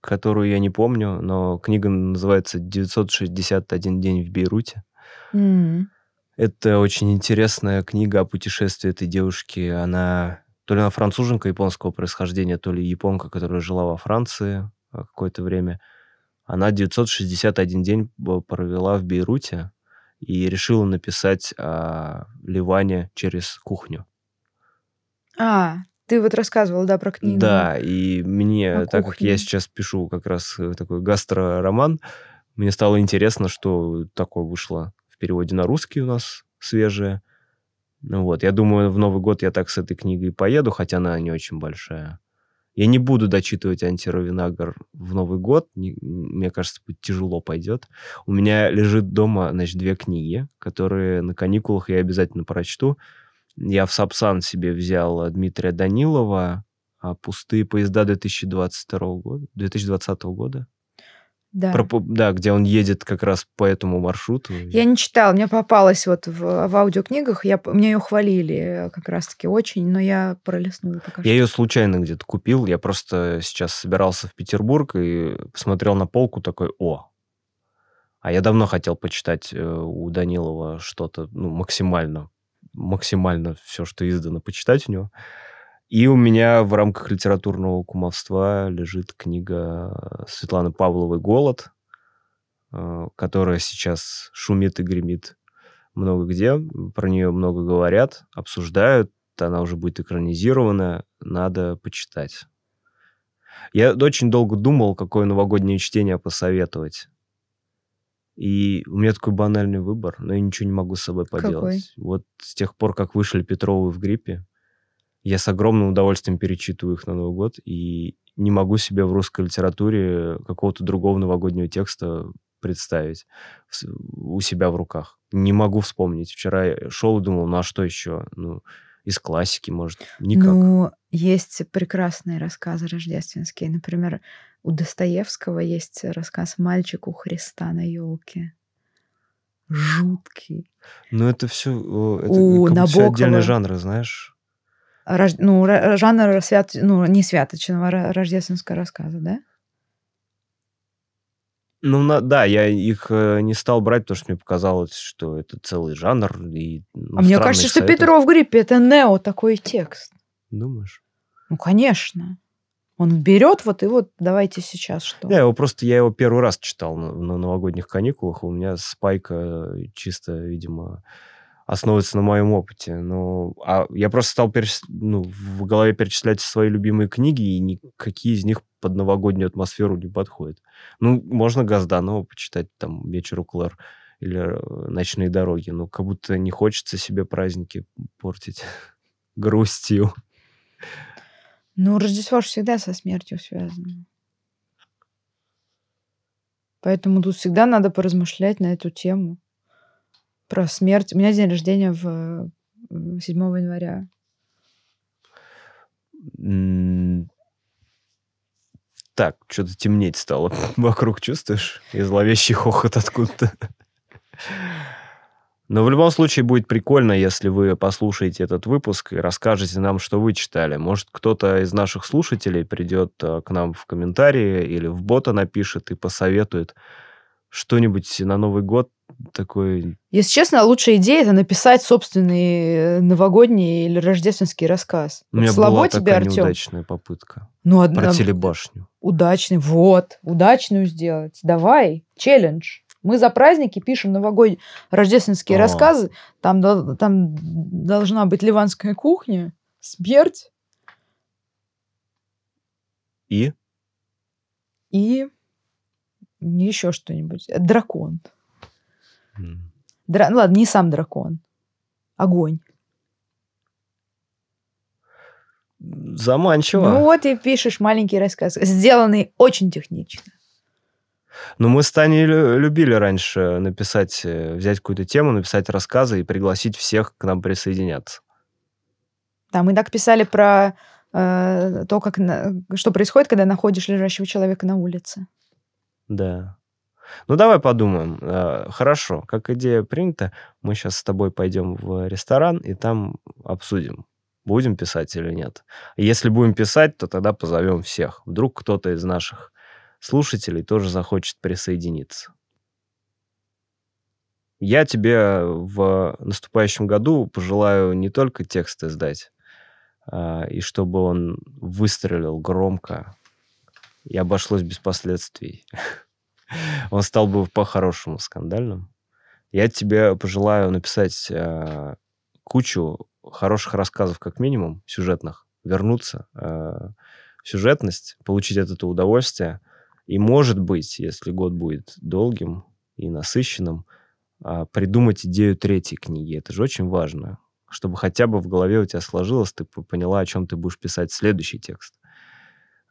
[SPEAKER 1] которую я не помню, но книга называется «961 день в Бейруте». Mm. Это очень интересная книга о путешествии этой девушки. Она то ли она француженка японского происхождения, то ли японка, которая жила во Франции какое-то время. Она 961 день провела в Бейруте и решила написать о Ливане через кухню.
[SPEAKER 2] А, ты вот рассказывал, да, про книгу.
[SPEAKER 1] Да, и мне, так как я сейчас пишу как раз э, такой гастророман, мне стало интересно, что такое вышло в переводе на русский у нас свежее. Ну вот, я думаю, в Новый год я так с этой книгой поеду, хотя она не очень большая. Я не буду дочитывать антировинагар в Новый год. Не, мне кажется, тяжело пойдет. У меня лежит дома, значит, две книги, которые на каникулах я обязательно прочту. Я в Сапсан себе взял Дмитрия Данилова а «Пустые поезда 2022 года, 2020 года». Да. Про, да, где он едет как раз по этому маршруту.
[SPEAKER 2] Я не читала, мне попалось вот в, в аудиокнигах, я, мне ее хвалили как раз-таки очень, но я пролистнула
[SPEAKER 1] пока Я что. ее случайно где-то купил, я просто сейчас собирался в Петербург и посмотрел на полку такой, о, а я давно хотел почитать э, у Данилова что-то ну, максимально максимально все, что издано, почитать у него. И у меня в рамках литературного кумовства лежит книга Светланы Павловой «Голод», э, которая сейчас шумит и гремит много где. Про нее много говорят, обсуждают. Она уже будет экранизирована. Надо почитать. Я очень долго думал, какое новогоднее чтение посоветовать. И у меня такой банальный выбор, но я ничего не могу с собой поделать.
[SPEAKER 2] Какой?
[SPEAKER 1] Вот с тех пор, как вышли Петровы в гриппе, я с огромным удовольствием перечитываю их на Новый год и не могу себе в русской литературе какого-то другого новогоднего текста представить у себя в руках. Не могу вспомнить. Вчера я шел и думал, ну а что еще? Ну, из классики, может, никак.
[SPEAKER 2] Ну, есть прекрасные рассказы рождественские. Например, у Достоевского есть рассказ «Мальчик у Христа на елке». Жуткий.
[SPEAKER 1] Но это все, это
[SPEAKER 2] У
[SPEAKER 1] как
[SPEAKER 2] Набокова.
[SPEAKER 1] отдельные жанры, знаешь.
[SPEAKER 2] Рож- Ну, жанр свят... ну, не святочного рождественского рассказа, да?
[SPEAKER 1] Ну, на- да, я их э, не стал брать, потому что мне показалось, что это целый жанр. И, ну,
[SPEAKER 2] а мне кажется,
[SPEAKER 1] их
[SPEAKER 2] что. Петров в гриппе это нео такой текст.
[SPEAKER 1] Думаешь?
[SPEAKER 2] Ну, конечно. Он берет вот и вот давайте сейчас что.
[SPEAKER 1] Я его просто, я его первый раз читал на, на новогодних каникулах. У меня спайка чисто, видимо, основывается на моем опыте. Ну, а я просто стал перечис- ну, в голове перечислять свои любимые книги, и никакие из них под новогоднюю атмосферу не подходят. Ну, можно Газданова почитать, там, «Вечер у Клэр» или э, «Ночные дороги», но как будто не хочется себе праздники портить грустью.
[SPEAKER 2] Ну, Рождество же всегда со смертью связано. Поэтому тут всегда надо поразмышлять на эту тему. Про смерть. У меня день рождения в э, 7 января.
[SPEAKER 1] Так, что-то темнеть стало вокруг, чувствуешь? И зловещий хохот откуда-то. Но в любом случае будет прикольно, если вы послушаете этот выпуск и расскажете нам, что вы читали. Может, кто-то из наших слушателей придет э, к нам в комментарии или в бота напишет и посоветует что-нибудь на Новый год такой...
[SPEAKER 2] Если честно, лучшая идея это написать собственный э, новогодний или рождественский рассказ.
[SPEAKER 1] У меня
[SPEAKER 2] слабо
[SPEAKER 1] была
[SPEAKER 2] тебе,
[SPEAKER 1] такая
[SPEAKER 2] Артем?
[SPEAKER 1] неудачная попытка.
[SPEAKER 2] Ну,
[SPEAKER 1] Про
[SPEAKER 2] одна...
[SPEAKER 1] телебашню.
[SPEAKER 2] удачный. Вот, удачную сделать. Давай, челлендж. Мы за праздники пишем новогодние рождественские
[SPEAKER 1] А.
[SPEAKER 2] рассказы. Там, там должна быть ливанская кухня, смерть
[SPEAKER 1] И?
[SPEAKER 2] и еще что-нибудь. Дракон.
[SPEAKER 1] М.
[SPEAKER 2] Дра- ну ладно, не сам дракон. Огонь.
[SPEAKER 1] Заманчиво.
[SPEAKER 2] Ну вот и пишешь маленький рассказ, сделанный очень технично.
[SPEAKER 1] Ну, мы с Таней лю- любили раньше написать, э, взять какую-то тему, написать рассказы и пригласить всех к нам присоединяться.
[SPEAKER 2] Там мы так писали про э, то, как на- что происходит, когда находишь лежащего человека на улице.
[SPEAKER 1] Да. Ну, давай подумаем. Э, Хорошо, как идея принята, мы сейчас с тобой пойдем в ресторан и там обсудим, будем писать или нет. Если будем писать, то тогда позовем всех. Вдруг кто-то из наших слушателей тоже захочет присоединиться. Я тебе в наступающем году пожелаю не только текст издать, а, и чтобы он выстрелил громко и обошлось без последствий. Он стал бы по-хорошему скандальным. Я тебе пожелаю написать а, кучу хороших рассказов, как минимум, сюжетных, вернуться э, в сюжетность, получить от этого удовольствие. И, может быть, если год будет долгим и насыщенным, а, придумать идею третьей книги. Это же очень важно, чтобы хотя бы в голове у тебя сложилось, ты поняла, о чем ты будешь писать следующий текст.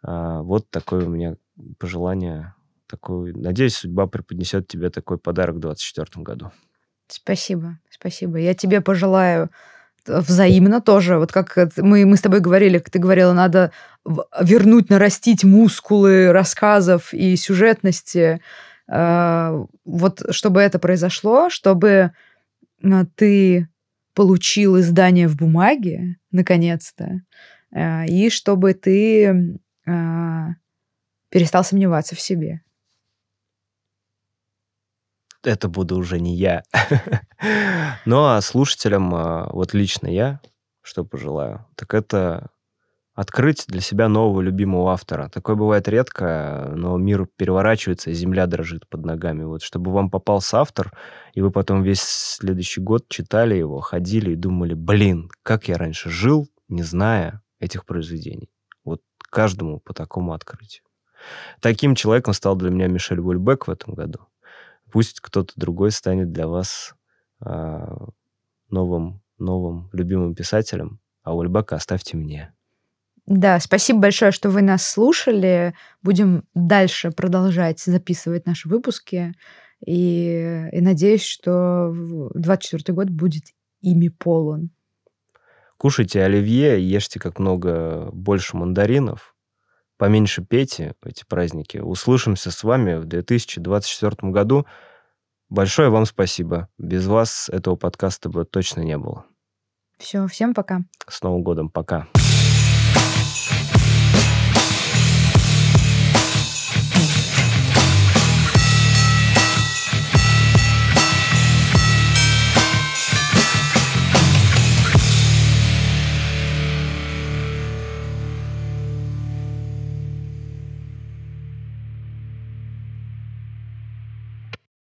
[SPEAKER 1] А, Вот такое у меня пожелание. Такой, надеюсь, судьба преподнесет тебе такой подарок в 2024 году.
[SPEAKER 2] Спасибо, спасибо. Я тебе пожелаю э, взаимно тоже. Вот как мы, мы с тобой говорили, как ты говорила, надо вернуть, нарастить мускулы рассказов и сюжетности. Э, Вот чтобы это произошло, чтобы э, ты получил издание в бумаге, наконец-то, э, и чтобы ты э, перестал сомневаться в себе.
[SPEAKER 1] это буду уже не я. Ну, а слушателям, а, вот лично я, что пожелаю, так это открыть для себя нового любимого автора. Такое бывает редко, но мир переворачивается, земля дрожит под ногами. Вот чтобы вам попался автор, и вы потом весь следующий год читали его, ходили и думали, блин, как я раньше жил, не зная этих произведений. Каждому по такому открытию. Таким человеком стал для меня Мишель Вульбек в этом году. Пусть кто-то другой станет для вас а, новым, новым любимым писателем, а Вульбека оставьте мне.
[SPEAKER 2] Да, спасибо большое, что вы нас слушали. Будем дальше продолжать записывать наши выпуски. И, и надеюсь, что 2024 год будет ими полон.
[SPEAKER 1] Кушайте оливье, ешьте как много больше мандаринов, поменьше пейте в эти праздники. Услышимся с вами в 2024 году. Большое вам спасибо. Без вас этого подкаста бы точно не было.
[SPEAKER 2] Все, всем пока.
[SPEAKER 1] С Новым годом, пока.